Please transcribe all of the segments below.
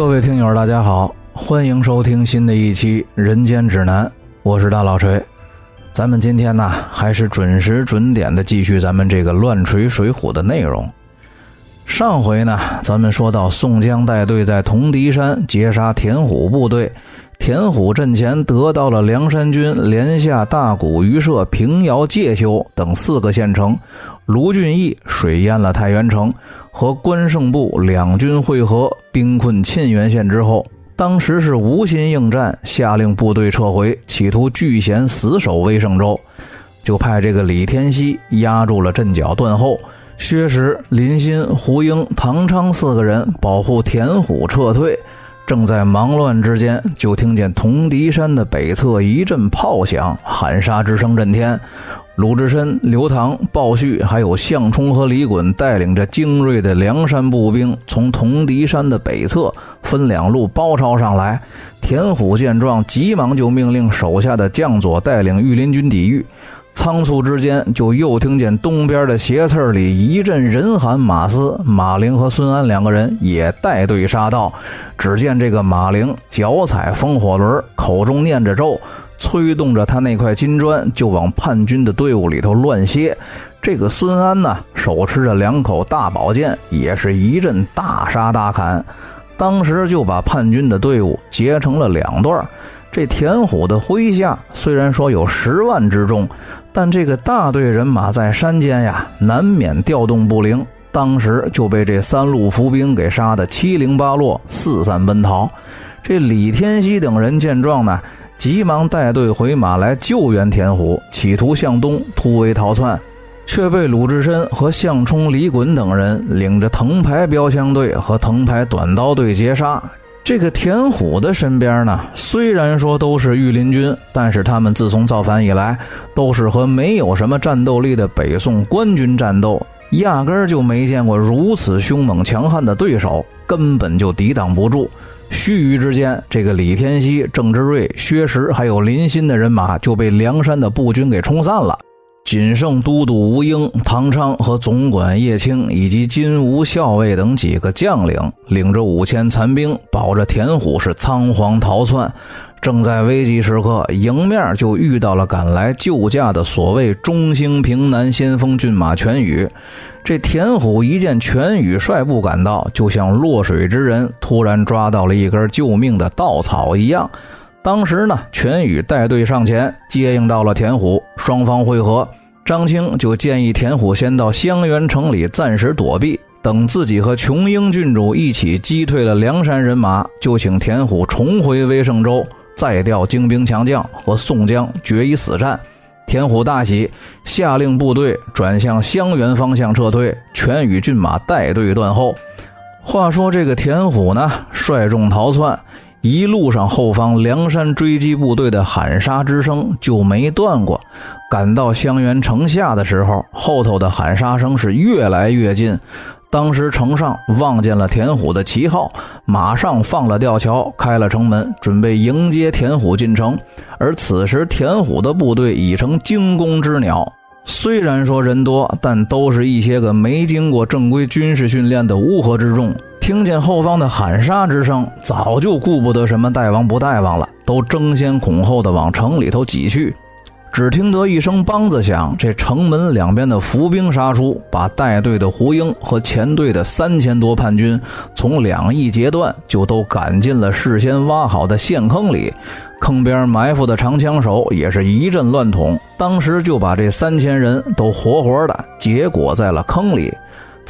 各位听友，大家好，欢迎收听新的一期《人间指南》，我是大老锤。咱们今天呢，还是准时准点的继续咱们这个乱锤水浒的内容。上回呢，咱们说到宋江带队在铜笛山截杀田虎部队，田虎阵前得到了梁山军连下大谷、余社、平遥、介休等四个县城，卢俊义水淹了太原城，和关胜部两军会合，兵困沁源县之后，当时是无心应战，下令部队撤回，企图据险死守威胜州，就派这个李天锡压住了阵脚断后。薛石、林鑫、胡英、唐昌四个人保护田虎撤退，正在忙乱之间，就听见铜笛山的北侧一阵炮响，喊杀之声震天。鲁智深、刘唐、鲍旭，还有项冲和李衮，带领着精锐的梁山步兵，从铜笛山的北侧分两路包抄上来。田虎见状，急忙就命令手下的将佐带领御林军抵御。仓促之间，就又听见东边的斜刺里一阵人喊马嘶，马陵和孙安两个人也带队杀到。只见这个马陵脚踩风火轮，口中念着咒，催动着他那块金砖，就往叛军的队伍里头乱歇。这个孙安呢，手持着两口大宝剑，也是一阵大杀大砍，当时就把叛军的队伍截成了两段。这田虎的麾下虽然说有十万之众，但这个大队人马在山间呀，难免调动不灵，当时就被这三路伏兵给杀得七零八落，四散奔逃。这李天锡等人见状呢，急忙带队回马来救援田虎，企图向东突围逃窜，却被鲁智深和项冲、李衮等人领着藤牌标枪队和藤牌短刀队截杀。这个田虎的身边呢，虽然说都是御林军，但是他们自从造反以来，都是和没有什么战斗力的北宋官军战斗，压根儿就没见过如此凶猛强悍的对手，根本就抵挡不住。须臾之间，这个李天锡、郑芝瑞、薛石还有林鑫的人马就被梁山的步军给冲散了。仅剩都督吴英、唐昌和总管叶青以及金吾校尉等几个将领，领着五千残兵，保着田虎是仓皇逃窜。正在危急时刻，迎面就遇到了赶来救驾的所谓中兴平南先锋骏马全宇。这田虎一见全宇率部赶到，就像落水之人突然抓到了一根救命的稻草一样。当时呢，全宇带队上前接应到了田虎，双方会合。张青就建议田虎先到香园城里暂时躲避，等自己和琼英郡主一起击退了梁山人马，就请田虎重回威胜州，再调精兵强将和宋江决一死战。田虎大喜，下令部队转向襄垣方向撤退，全宇骏马带队断后。话说这个田虎呢，率众逃窜。一路上，后方梁山追击部队的喊杀之声就没断过。赶到襄垣城下的时候，后头的喊杀声是越来越近。当时城上望见了田虎的旗号，马上放了吊桥，开了城门，准备迎接田虎进城。而此时，田虎的部队已成惊弓之鸟。虽然说人多，但都是一些个没经过正规军事训练的乌合之众。听见后方的喊杀之声，早就顾不得什么大王不大王了，都争先恐后的往城里头挤去。只听得一声梆子响，这城门两边的伏兵杀出，把带队的胡英和前队的三千多叛军从两翼截断，就都赶进了事先挖好的陷坑里。坑边埋伏的长枪手也是一阵乱捅，当时就把这三千人都活活的结果在了坑里。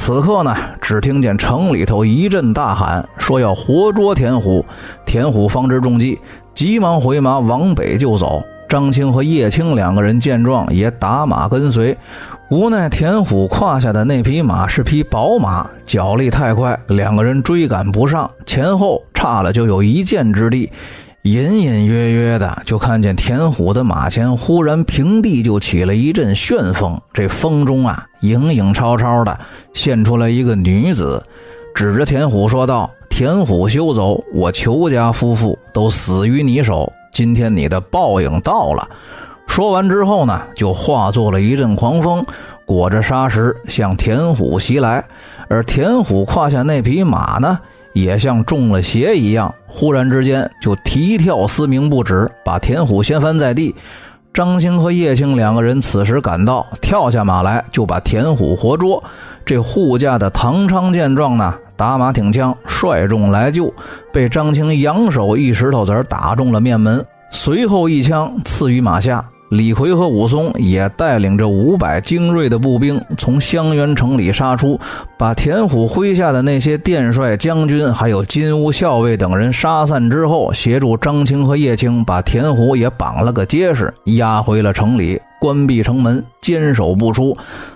此刻呢，只听见城里头一阵大喊，说要活捉田虎。田虎方知中计，急忙回马往北就走。张青和叶青两个人见状，也打马跟随。无奈田虎胯下的那匹马是匹宝马，脚力太快，两个人追赶不上，前后差了就有一箭之地。隐隐约约的，就看见田虎的马前忽然平地就起了一阵旋风，这风中啊，影影绰绰的现出来一个女子，指着田虎说道：“田虎休走，我裘家夫妇都死于你手，今天你的报应到了。”说完之后呢，就化作了一阵狂风，裹着沙石向田虎袭来，而田虎胯下那匹马呢？也像中了邪一样，忽然之间就啼跳嘶鸣不止，把田虎掀翻在地。张青和叶青两个人此时赶到，跳下马来就把田虎活捉。这护驾的唐昌见状呢，打马挺枪，率众来救，被张青扬手一石头子打中了面门，随后一枪刺于马下。李逵和武松也带领着五百精锐的步兵从襄垣城里杀出，把田虎麾下的那些殿帅、将军还有金乌校尉等人杀散之后，协助张青和叶青把田虎也绑了个结实，押回了城里，关闭城门，坚守不出，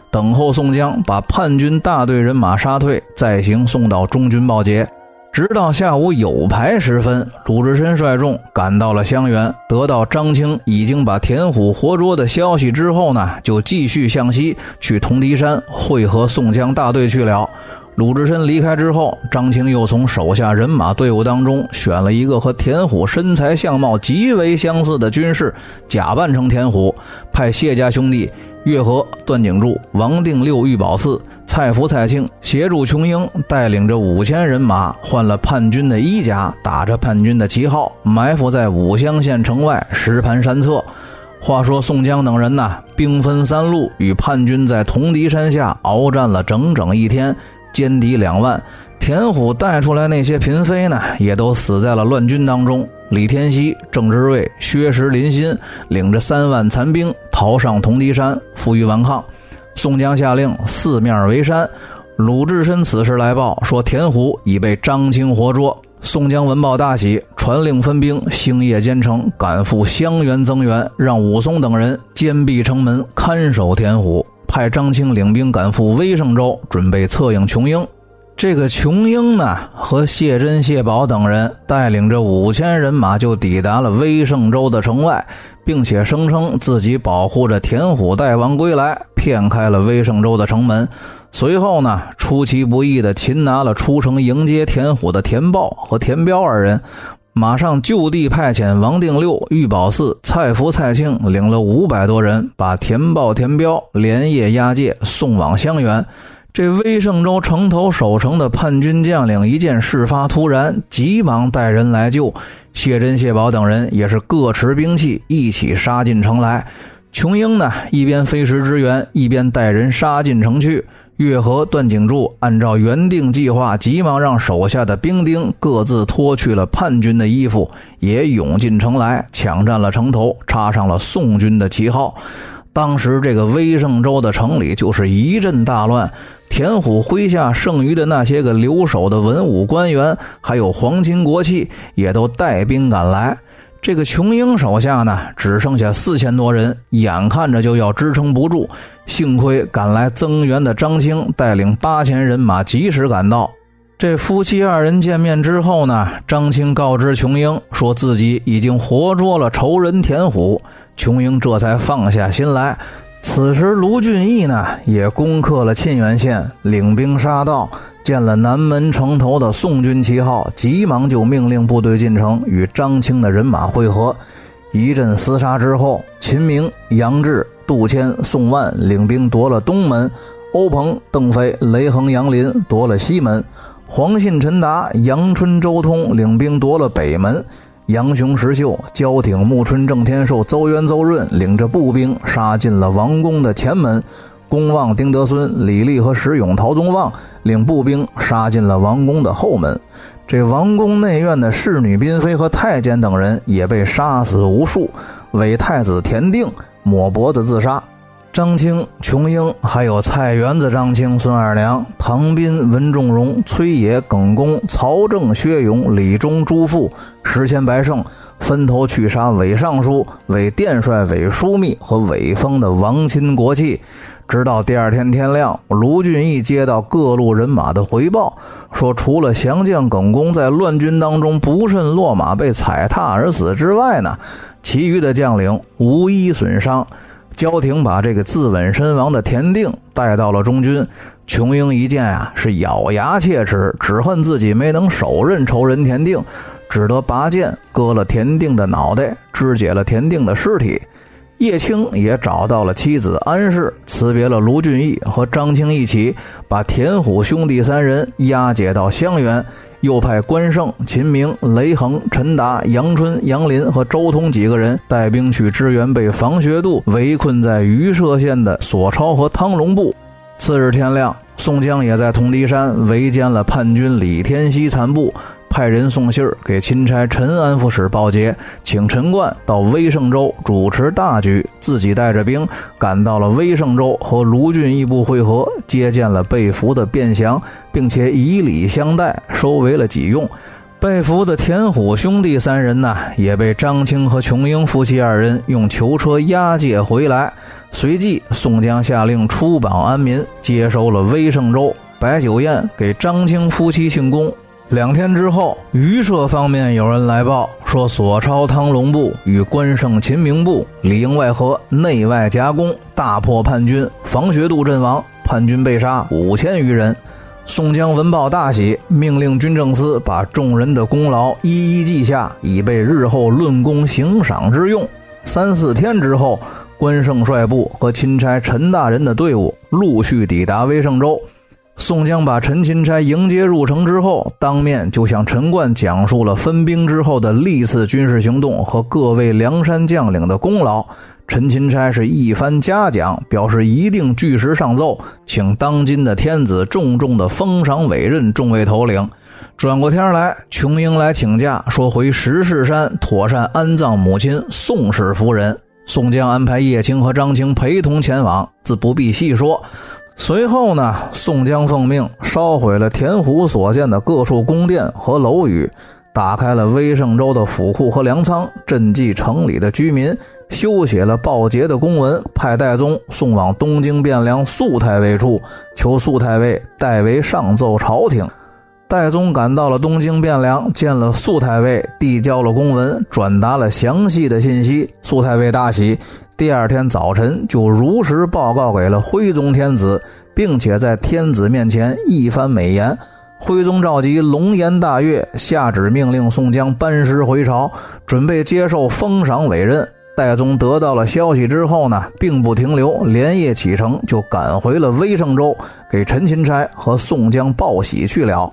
等候宋江把叛军大队人马杀退，再行送到中军报捷。直到下午酉牌时分，鲁智深率众赶到了襄垣，得到张青已经把田虎活捉的消息之后呢，就继续向西去铜笛山会合宋江大队去了。鲁智深离开之后，张青又从手下人马队伍当中选了一个和田虎身材相貌极为相似的军士，假扮成田虎，派谢家兄弟月和、段景柱、王定六、玉宝四。蔡福、蔡庆协助琼英，带领着五千人马换了叛军的衣甲，打着叛军的旗号，埋伏在武乡县城外石盘山侧。话说宋江等人呢，兵分三路，与叛军在铜笛山下鏖战了整整一天，歼敌两万。田虎带出来那些嫔妃呢，也都死在了乱军当中。李天锡、郑芝瑞、薛石、林心领着三万残兵逃上铜笛山，负隅顽抗。宋江下令四面围山，鲁智深此时来报说田虎已被张青活捉。宋江闻报大喜，传令分兵星夜兼程，赶赴襄垣增援，让武松等人坚壁城门，看守田虎，派张青领兵赶赴威胜州，准备策应琼英。这个琼英呢，和谢珍、谢宝等人带领着五千人马就抵达了威胜州的城外，并且声称自己保护着田虎大王归来，骗开了威胜州的城门。随后呢，出其不意地擒拿了出城迎接田虎的田豹和田彪二人，马上就地派遣王定六、玉宝四、蔡福、蔡庆领了五百多人，把田豹、田彪连夜押解送往襄垣。这威胜州城头守城的叛军将领一见事发突然，急忙带人来救。谢珍、谢宝等人也是各持兵器，一起杀进城来。琼英呢，一边飞石支援，一边带人杀进城去。月和、段景柱按照原定计划，急忙让手下的兵丁各自脱去了叛军的衣服，也涌进城来，抢占了城头，插上了宋军的旗号。当时这个威胜州的城里就是一阵大乱。田虎麾下剩余的那些个留守的文武官员，还有皇亲国戚，也都带兵赶来。这个琼英手下呢，只剩下四千多人，眼看着就要支撑不住。幸亏赶来增援的张青带领八千人马及时赶到。这夫妻二人见面之后呢，张青告知琼英，说自己已经活捉了仇人田虎。琼英这才放下心来。此时，卢俊义呢也攻克了沁源县，领兵杀到，见了南门城头的宋军旗号，急忙就命令部队进城与张青的人马会合。一阵厮杀之后，秦明、杨志、杜迁、宋万领兵夺了东门，欧鹏、邓飞、雷横、杨林夺了西门，黄信、陈达、杨春、周通领兵夺了北门。杨雄、石秀、焦挺、穆春、郑天寿、邹渊、邹润领着步兵杀进了王宫的前门。公望、丁德孙、李立和石勇、陶宗旺领步兵杀进了王宫的后门。这王宫内院的侍女嫔妃和太监等人也被杀死无数。伪太子田定抹脖子自杀。张青、琼英，还有菜园子张青、孙二娘、唐斌、文仲荣、崔野、耿恭、曹正、薛勇、李忠、朱富、石谦、白胜，分头去杀伪尚书、伪殿帅、伪枢密和伪封的王亲国戚。直到第二天天亮，卢俊义接到各路人马的回报，说除了降将耿恭在乱军当中不慎落马被踩踏而死之外呢，其余的将领无一损伤。焦廷把这个自刎身亡的田定带到了中军，琼英一见啊，是咬牙切齿，只恨自己没能手刃仇人田定，只得拔剑割了田定的脑袋，肢解了田定的尸体。叶青也找到了妻子安氏，辞别了卢俊义和张青一起，把田虎兄弟三人押解到襄垣，又派关胜、秦明、雷横、陈达、杨春、杨林和周通几个人带兵去支援被房学度围困在榆社县的索超和汤龙部。次日天亮，宋江也在通敌山围歼了叛军李天锡残部。派人送信儿给钦差陈安副使报捷，请陈冠到威胜州主持大局，自己带着兵赶到了威胜州，和卢俊义部会合，接见了被俘的卞祥，并且以礼相待，收为了己用。被俘的田虎兄弟三人呢，也被张青和琼英夫妻二人用囚车押解回来。随即，宋江下令出榜安民，接收了威胜州，摆酒宴给张青夫妻庆功。两天之后，榆社方面有人来报说，索超汤龙部与关胜秦明部里应外合，内外夹攻，大破叛军，房学度阵亡，叛军被杀五千余人。宋江闻报大喜，命令军政司把众人的功劳一一记下，以备日后论功行赏之用。三四天之后，关胜率部和钦差陈大人的队伍陆续抵达威胜州。宋江把陈钦差迎接入城之后，当面就向陈冠讲述了分兵之后的历次军事行动和各位梁山将领的功劳。陈钦差是一番嘉奖，表示一定据实上奏，请当今的天子重重的封赏委任众位头领。转过天来，琼英来请假，说回石室山妥善安葬母亲宋氏夫人。宋江安排叶青和张青陪同前往，自不必细说。随后呢，宋江奉命烧毁了田虎所建的各处宫殿和楼宇，打开了威胜州的府库和粮仓，赈济城里的居民，修写了报捷的公文，派戴宗送往东京汴梁肃太尉处，求肃太尉代为上奏朝廷。戴宗赶到了东京汴梁，见了肃太尉，递交了公文，转达了详细的信息。肃太尉大喜。第二天早晨，就如实报告给了徽宗天子，并且在天子面前一番美言。徽宗召集龙颜大悦，下旨命令宋江班师回朝，准备接受封赏委任。戴宗得到了消息之后呢，并不停留，连夜启程，就赶回了威胜州，给陈钦差和宋江报喜去了。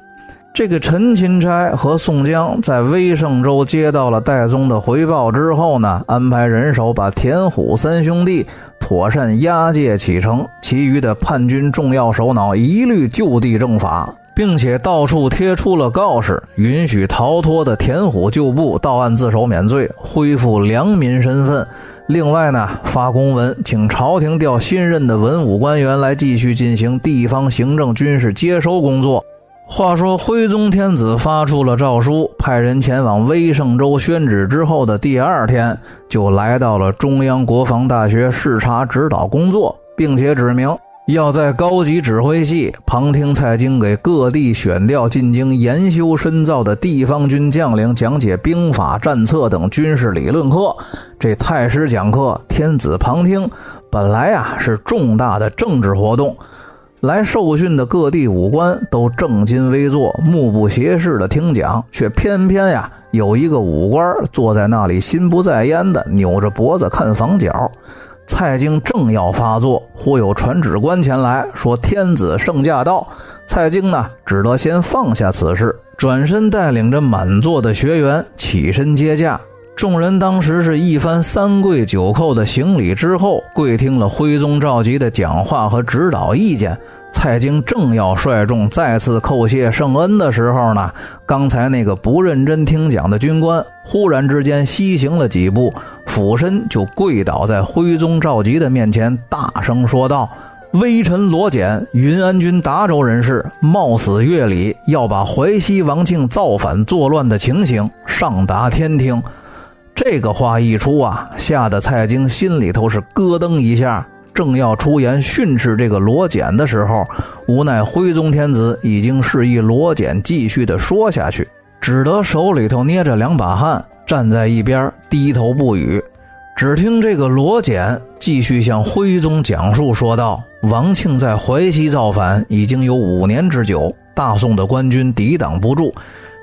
这个陈钦差和宋江在威胜州接到了戴宗的回报之后呢，安排人手把田虎三兄弟妥善押解启程，其余的叛军重要首脑一律就地正法，并且到处贴出了告示，允许逃脱的田虎旧部到案自首免罪，恢复良民身份。另外呢，发公文请朝廷调新任的文武官员来继续进行地方行政军事接收工作。话说，徽宗天子发出了诏书，派人前往威胜州宣旨之后的第二天，就来到了中央国防大学视察指导工作，并且指明要在高级指挥系旁听蔡京给各地选调进京研修深造的地方军将领讲解兵法、战策等军事理论课。这太师讲课，天子旁听，本来啊是重大的政治活动。来受训的各地武官都正襟危坐、目不斜视的听讲，却偏偏呀有一个武官坐在那里心不在焉的扭着脖子看房角。蔡京正要发作，忽有传旨官前来说：“天子圣驾到。”蔡京呢只得先放下此事，转身带领着满座的学员起身接驾。众人当时是一番三跪九叩的行礼之后，跪听了徽宗赵佶的讲话和指导意见。蔡京正要率众再次叩谢圣恩的时候呢，刚才那个不认真听讲的军官忽然之间西行了几步，俯身就跪倒在徽宗赵佶的面前，大声说道：“微臣罗简，云安军达州人士，冒死越礼，要把淮西王庆造反作乱的情形上达天听。”这个话一出啊，吓得蔡京心里头是咯噔一下，正要出言训斥这个罗简的时候，无奈徽宗天子已经示意罗简继续的说下去，只得手里头捏着两把汗，站在一边低头不语。只听这个罗简继续向徽宗讲述说道：“王庆在淮西造反已经有五年之久，大宋的官军抵挡不住。”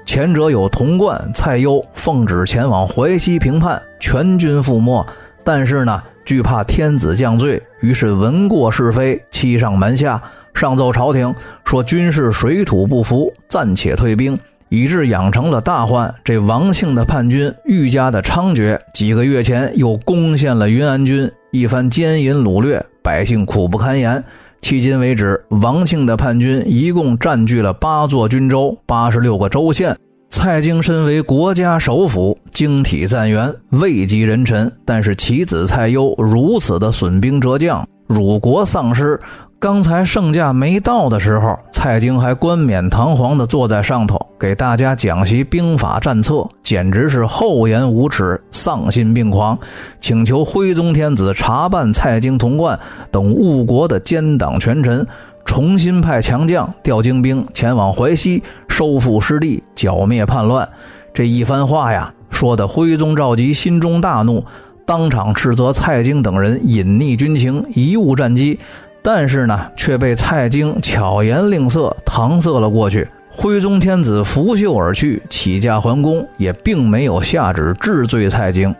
前者有童贯、蔡攸奉旨前往淮西平叛，全军覆没。但是呢，惧怕天子降罪，于是闻过是非，欺上瞒下，上奏朝廷说军事水土不服，暂且退兵，以致养成了大患。这王庆的叛军愈加的猖獗，几个月前又攻陷了云安军，一番奸淫掳掠，百姓苦不堪言。迄今为止，王庆的叛军一共占据了八座军州、八十六个州县。蔡京身为国家首辅，精体赞元，位极人臣，但是其子蔡攸如此的损兵折将，辱国丧师。刚才圣驾没到的时候，蔡京还冠冕堂皇地坐在上头，给大家讲习兵法战策，简直是厚颜无耻、丧心病狂，请求徽宗天子查办蔡京、童贯等误国的奸党权臣，重新派强将调精兵前往淮西收复失地，剿灭叛乱。这一番话呀，说的徽宗赵佶心中大怒，当场斥责蔡京等人隐匿军情，贻误战机。但是呢，却被蔡京巧言令色搪塞了过去。徽宗天子拂袖而去，起驾还宫，也并没有下旨治罪蔡京。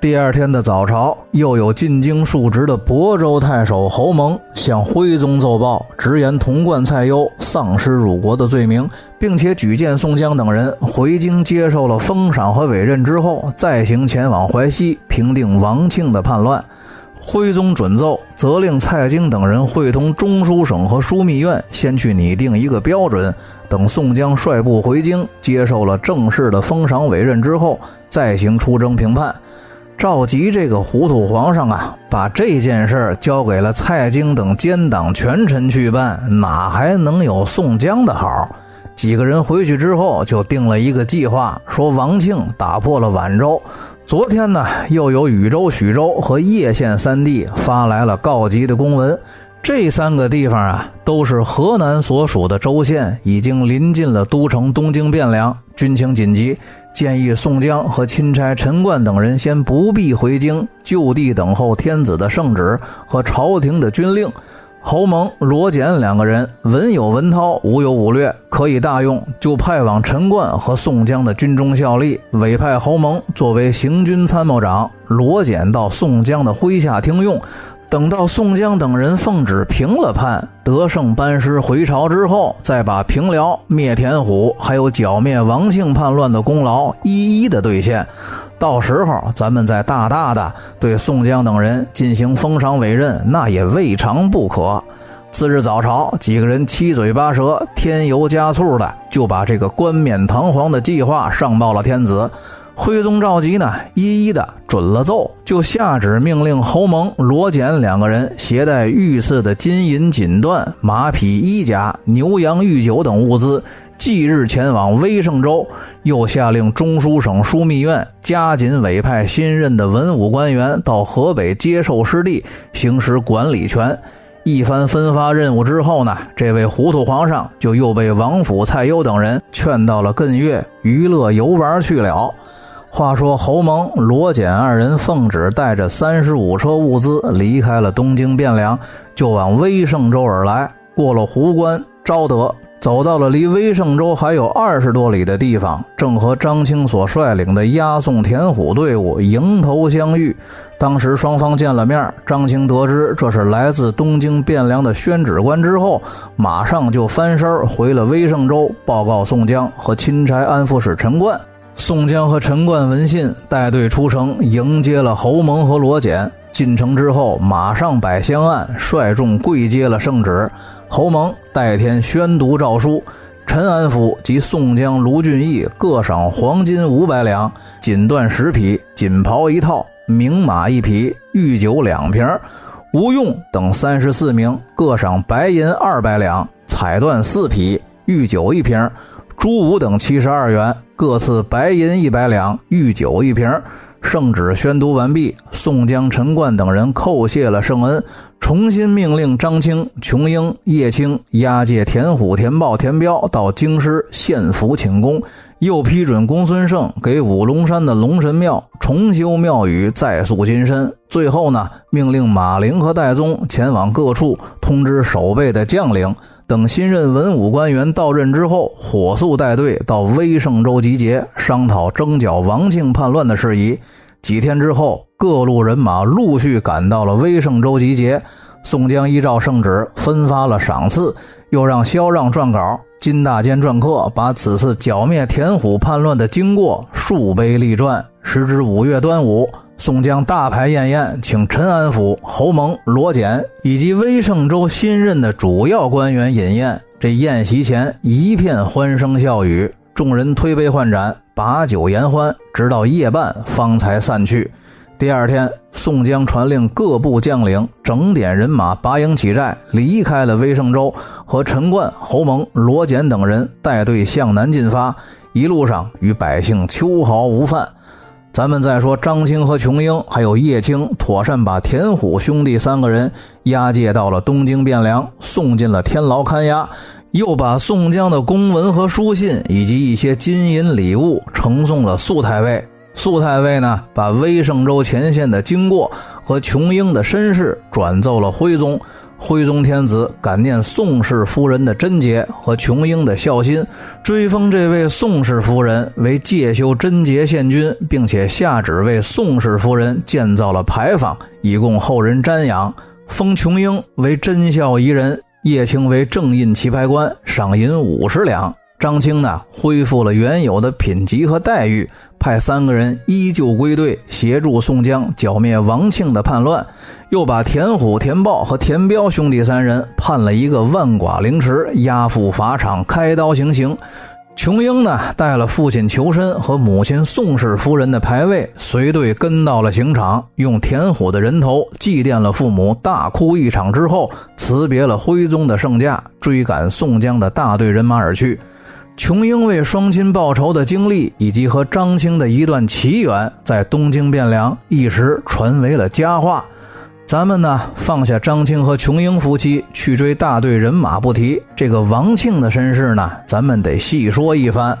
第二天的早朝，又有进京述职的亳州太守侯蒙向徽宗奏报，直言童贯、蔡攸丧失辱国的罪名，并且举荐宋江等人回京接受了封赏和委任之后，再行前往淮西平定王庆的叛乱。徽宗准奏，责令蔡京等人会同中书省和枢密院，先去拟定一个标准。等宋江率部回京，接受了正式的封赏委任之后，再行出征平叛。赵佶这个糊涂皇上啊，把这件事交给了蔡京等奸党权臣去办，哪还能有宋江的好？几个人回去之后，就定了一个计划，说王庆打破了皖州。昨天呢，又有禹州、徐州和叶县三地发来了告急的公文。这三个地方啊，都是河南所属的州县，已经临近了都城东京汴梁，军情紧急，建议宋江和钦差陈冠等人先不必回京，就地等候天子的圣旨和朝廷的军令。侯蒙、罗简两个人文有文韬，武有武略，可以大用，就派往陈冠和宋江的军中效力，委派侯蒙作为行军参谋长，罗简到宋江的麾下听用。等到宋江等人奉旨平了叛，得胜班师回朝之后，再把平辽、灭田虎，还有剿灭王庆叛乱的功劳一一的兑现。到时候，咱们再大大的对宋江等人进行封赏委任，那也未尝不可。次日早朝，几个人七嘴八舌、添油加醋的，就把这个冠冕堂皇的计划上报了天子。徽宗赵佶呢，一一的准了奏，就下旨命令侯蒙、罗简两个人携带御赐的金银锦缎、马匹衣甲、牛羊御酒等物资。即日前往威胜州，又下令中书省枢密院加紧委派新任的文武官员到河北接受失地，行使管理权。一番分发任务之后呢，这位糊涂皇上就又被王府、蔡攸等人劝到了艮岳娱乐游玩去了。话说侯蒙、罗简二人奉旨带着三十五车物资离开了东京汴梁，就往威胜州而来，过了壶关、昭德。走到了离威胜州还有二十多里的地方，正和张青所率领的押送田虎队伍迎头相遇。当时双方见了面，张青得知这是来自东京汴梁的宣旨官之后，马上就翻身回了威胜州，报告宋江和钦差安抚使陈冠。宋江和陈冠文信，带队出城迎接了侯蒙和罗简。进城之后，马上摆香案，率众跪接了圣旨。侯蒙代天宣读诏书，陈安抚及宋江、卢俊义各赏黄金五百两，锦缎十匹，锦袍一套，名马一匹，御酒两瓶。吴用等三十四名各赏白银二百两，彩缎四匹，御酒一瓶。朱武等七十二员各赐白银一百两，御酒一瓶。圣旨宣读完毕，宋江、陈冠等人叩谢了圣恩，重新命令张青、琼英、叶青押解田虎、田豹、田彪到京师献俘请功，又批准公孙胜给五龙山的龙神庙重修庙宇，再塑金身。最后呢，命令马陵和戴宗前往各处通知守备的将领。等新任文武官员到任之后，火速带队到威胜州集结，商讨征剿王庆叛乱的事宜。几天之后，各路人马陆续赶到了威胜州集结。宋江依照圣旨分发了赏赐，又让萧让撰稿，金大坚篆刻，把此次剿灭田虎叛乱的经过数碑立传。时至五月端午，宋江大排宴宴，请陈安府侯蒙、罗简以及威胜州新任的主要官员饮宴。这宴席前一片欢声笑语，众人推杯换盏，把酒言欢，直到夜半方才散去。第二天，宋江传令各部将领整点人马，拔营起寨，离开了威胜州，和陈冠、侯蒙、罗简等人带队向南进发。一路上与百姓秋毫无犯。咱们再说张青和琼英，还有叶青，妥善把田虎兄弟三个人押解到了东京汴梁，送进了天牢看押，又把宋江的公文和书信以及一些金银礼物呈送了肃太尉。苏太尉呢，把威胜州前线的经过和琼英的身世转奏了徽宗。徽宗天子感念宋氏夫人的贞洁和琼英的孝心，追封这位宋氏夫人为介休贞节县君，并且下旨为宋氏夫人建造了牌坊，以供后人瞻仰。封琼英为贞孝仪人，叶青为正印棋牌官，赏银五十两。张青呢，恢复了原有的品级和待遇，派三个人依旧归队，协助宋江剿灭王庆的叛乱，又把田虎、田豹和田彪兄弟三人判了一个万剐凌迟，押赴法场开刀行刑。琼英呢，带了父亲求身和母亲宋氏夫人的牌位，随队跟到了刑场，用田虎的人头祭奠了父母，大哭一场之后，辞别了徽宗的圣驾，追赶宋江的大队人马而去。琼英为双亲报仇的经历，以及和张青的一段奇缘，在东京汴梁一时传为了佳话。咱们呢，放下张青和琼英夫妻，去追大队人马不提，这个王庆的身世呢，咱们得细说一番。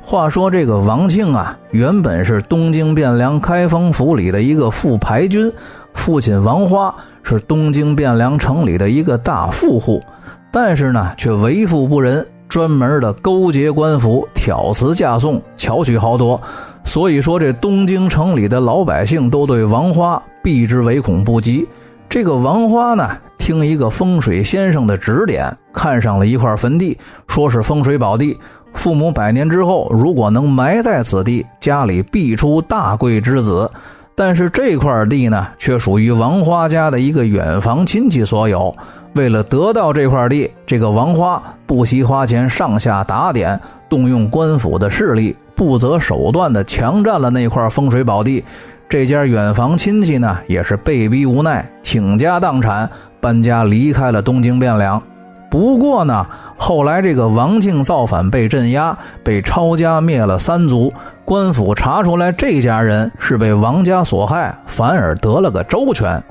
话说这个王庆啊，原本是东京汴梁开封府里的一个副牌军，父亲王花是东京汴梁城里的一个大富户，但是呢，却为富不仁。专门的勾结官府，挑辞嫁送，巧取豪夺。所以说，这东京城里的老百姓都对王花避之唯恐不及。这个王花呢，听一个风水先生的指点，看上了一块坟地，说是风水宝地。父母百年之后，如果能埋在此地，家里必出大贵之子。但是这块地呢，却属于王花家的一个远房亲戚所有。为了得到这块地，这个王花不惜花钱上下打点，动用官府的势力，不择手段地强占了那块风水宝地。这家远房亲戚呢，也是被逼无奈，倾家荡产，搬家离开了东京汴梁。不过呢，后来这个王庆造反被镇压，被抄家灭了三族。官府查出来，这家人是被王家所害，反而得了个周全。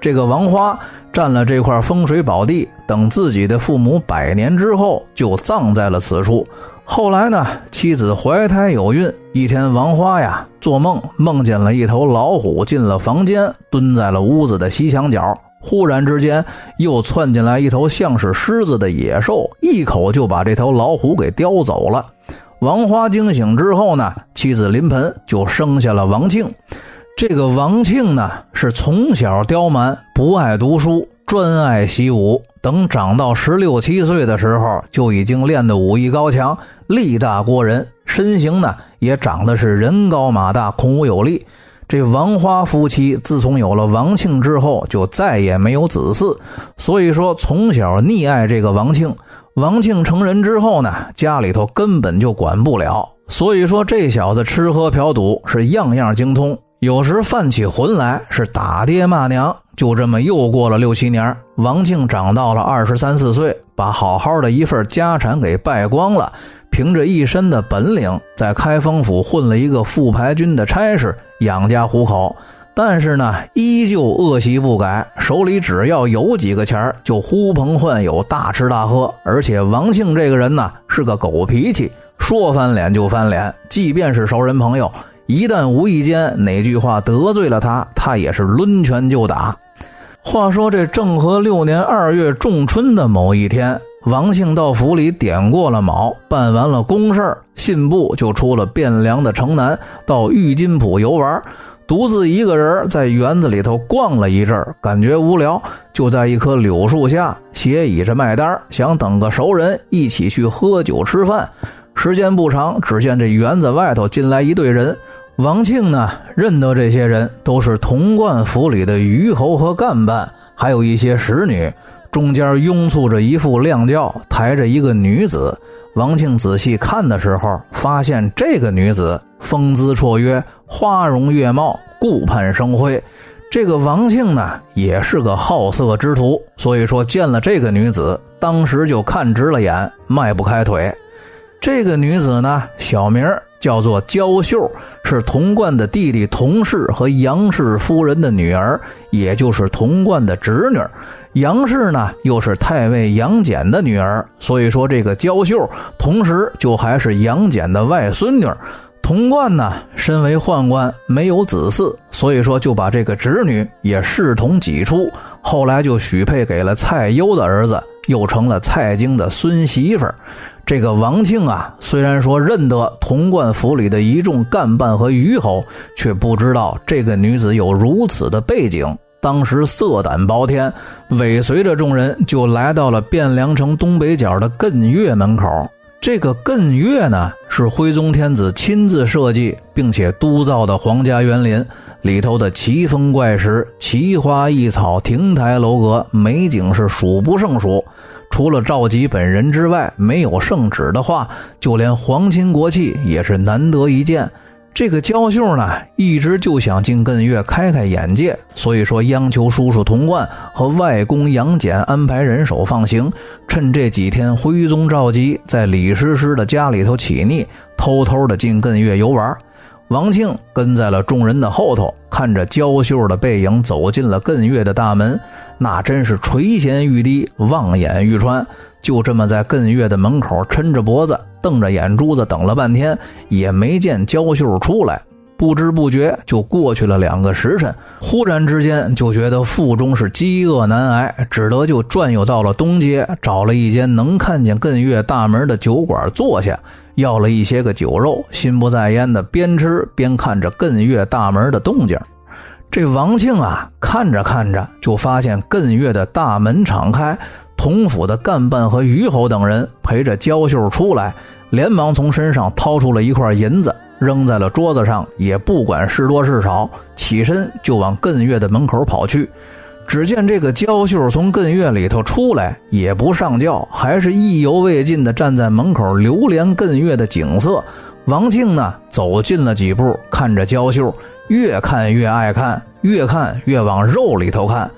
这个王花占了这块风水宝地，等自己的父母百年之后，就葬在了此处。后来呢，妻子怀胎有孕，一天王花呀做梦，梦见了一头老虎进了房间，蹲在了屋子的西墙角。忽然之间，又窜进来一头像是狮子的野兽，一口就把这头老虎给叼走了。王花惊醒之后呢，妻子临盆就生下了王庆。这个王庆呢，是从小刁蛮，不爱读书，专爱习武。等长到十六七岁的时候，就已经练得武艺高强，力大过人，身形呢也长得是人高马大，孔武有力。这王花夫妻自从有了王庆之后，就再也没有子嗣，所以说从小溺爱这个王庆。王庆成人之后呢，家里头根本就管不了，所以说这小子吃喝嫖赌是样样精通，有时犯起浑来是打爹骂娘。就这么又过了六七年，王庆长到了二十三四岁，把好好的一份家产给败光了。凭着一身的本领，在开封府混了一个副牌军的差事，养家糊口。但是呢，依旧恶习不改，手里只要有几个钱就呼朋唤友，大吃大喝。而且王庆这个人呢，是个狗脾气，说翻脸就翻脸。即便是熟人朋友，一旦无意间哪句话得罪了他，他也是抡拳就打。话说这正和六年二月仲春的某一天。王庆到府里点过了卯，办完了公事信步就出了汴梁的城南，到玉金浦游玩。独自一个人在园子里头逛了一阵，感觉无聊，就在一棵柳树下斜倚着卖单，想等个熟人一起去喝酒吃饭。时间不长，只见这园子外头进来一队人。王庆呢，认得这些人都是童贯府里的虞侯和干办，还有一些使女。中间拥簇着一副亮轿，抬着一个女子。王庆仔细看的时候，发现这个女子风姿绰约，花容月貌，顾盼生辉。这个王庆呢，也是个好色之徒，所以说见了这个女子，当时就看直了眼，迈不开腿。这个女子呢，小名叫做焦秀，是童贯的弟弟童氏和杨氏夫人的女儿，也就是童贯的侄女。杨氏呢，又是太尉杨戬的女儿，所以说这个焦秀，同时就还是杨戬的外孙女。童贯呢，身为宦官，没有子嗣，所以说就把这个侄女也视同己出，后来就许配给了蔡攸的儿子，又成了蔡京的孙媳妇儿。这个王庆啊，虽然说认得潼关府里的一众干办和虞侯，却不知道这个女子有如此的背景。当时色胆包天，尾随着众人就来到了汴梁城东北角的艮岳门口。这个艮岳呢，是徽宗天子亲自设计并且督造的皇家园林，里头的奇峰怪石、奇花异草、亭台楼阁，美景是数不胜数。除了赵佶本人之外，没有圣旨的话，就连皇亲国戚也是难得一见。这个焦秀呢，一直就想进艮岳开开眼界，所以说央求叔叔童贯和外公杨戬安排人手放行，趁这几天徽宗赵佶在李师师的家里头起腻，偷偷的进艮岳游玩。王庆跟在了众人的后头，看着焦秀的背影走进了艮岳的大门，那真是垂涎欲滴，望眼欲穿。就这么在艮岳的门口抻着脖子，瞪着眼珠子等了半天，也没见焦秀出来。不知不觉就过去了两个时辰，忽然之间就觉得腹中是饥饿难挨，只得就转悠到了东街，找了一间能看见艮岳大门的酒馆坐下，要了一些个酒肉，心不在焉的边吃边看着艮岳大门的动静。这王庆啊，看着看着就发现艮岳的大门敞开，同府的干办和虞侯等人陪着焦秀出来，连忙从身上掏出了一块银子。扔在了桌子上，也不管是多是少，起身就往艮岳的门口跑去。只见这个焦秀从艮岳里头出来，也不上轿，还是意犹未尽的站在门口流连艮岳的景色。王庆呢，走近了几步，看着焦秀，越看越爱看，越看越往肉里头看。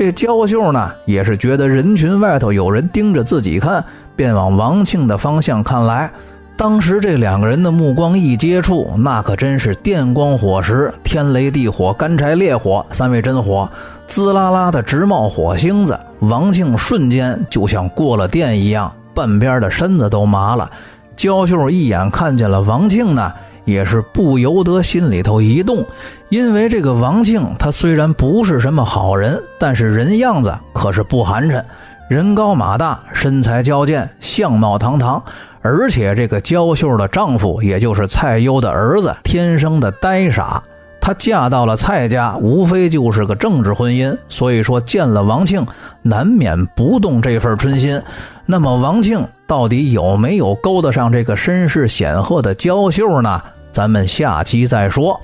这焦秀呢，也是觉得人群外头有人盯着自己看，便往王庆的方向看来。当时这两个人的目光一接触，那可真是电光火石、天雷地火、干柴烈火，三位真火，滋啦啦的直冒火星子。王庆瞬间就像过了电一样，半边的身子都麻了。焦秀一眼看见了王庆呢，也是不由得心里头一动，因为这个王庆他虽然不是什么好人，但是人样子可是不寒碜，人高马大，身材矫健，相貌堂堂。而且这个娇秀的丈夫，也就是蔡攸的儿子，天生的呆傻。她嫁到了蔡家，无非就是个政治婚姻，所以说见了王庆，难免不动这份春心。那么王庆到底有没有勾搭上这个身世显赫的娇秀呢？咱们下期再说。